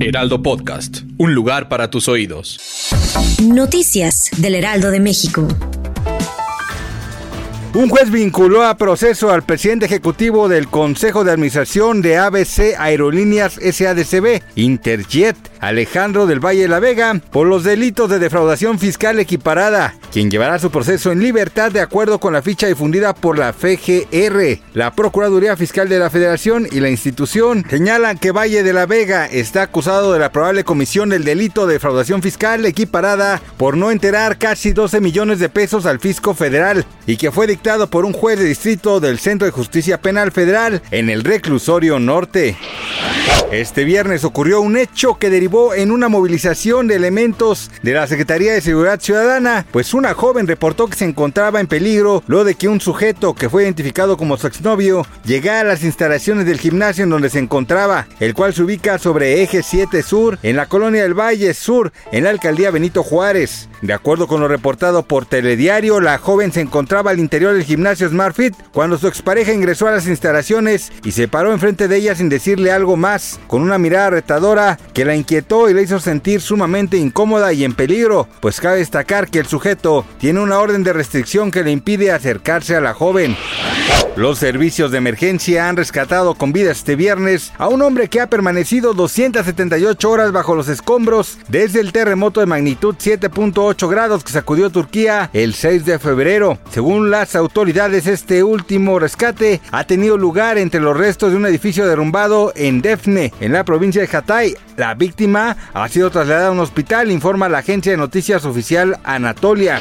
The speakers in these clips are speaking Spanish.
Heraldo Podcast. Un lugar para tus oídos. Noticias del Heraldo de México. Un juez vinculó a proceso al presidente ejecutivo del Consejo de Administración de ABC Aerolíneas SADCB, Interjet, Alejandro del Valle de la Vega, por los delitos de defraudación fiscal equiparada, quien llevará su proceso en libertad de acuerdo con la ficha difundida por la FGR. La Procuraduría Fiscal de la Federación y la institución señalan que Valle de la Vega está acusado de la probable comisión del delito de defraudación fiscal equiparada por no enterar casi 12 millones de pesos al fisco federal y que fue dictado por un juez de distrito del Centro de Justicia Penal Federal en el reclusorio norte. Este viernes ocurrió un hecho que derivó en una movilización de elementos de la Secretaría de Seguridad Ciudadana, pues una joven reportó que se encontraba en peligro luego de que un sujeto que fue identificado como su exnovio llegara a las instalaciones del gimnasio en donde se encontraba, el cual se ubica sobre Eje 7 Sur, en la colonia del Valle Sur, en la alcaldía Benito Juárez. De acuerdo con lo reportado por Telediario, la joven se encontraba al interior del gimnasio SmartFit cuando su expareja ingresó a las instalaciones y se paró enfrente de ella sin decirle algo más, con una mirada retadora que la inquietó y la hizo sentir sumamente incómoda y en peligro, pues cabe destacar que el sujeto tiene una orden de restricción que le impide acercarse a la joven. Los servicios de emergencia han rescatado con vida este viernes a un hombre que ha permanecido 278 horas bajo los escombros desde el terremoto de magnitud 7.8 grados que sacudió Turquía el 6 de febrero. Según las autoridades, este último rescate ha tenido lugar entre los restos de un edificio derrumbado en Defne, en la provincia de Hatay. La víctima ha sido trasladada a un hospital, informa la agencia de noticias oficial Anatolia.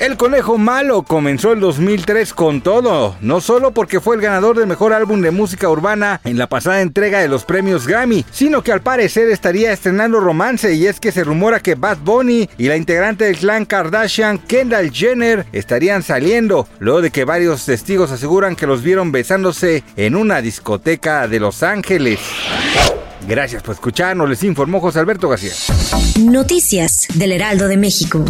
El Conejo Malo comenzó el 2003 con todo, no solo porque fue el ganador del mejor álbum de música urbana en la pasada entrega de los premios Grammy, sino que al parecer estaría estrenando romance y es que se rumora que Bad Bunny y la integrante del clan Kardashian, Kendall Jenner, estarían saliendo, luego de que varios testigos aseguran que los vieron besándose en una discoteca de Los Ángeles. Gracias por escucharnos, les informó José Alberto García. Noticias del Heraldo de México.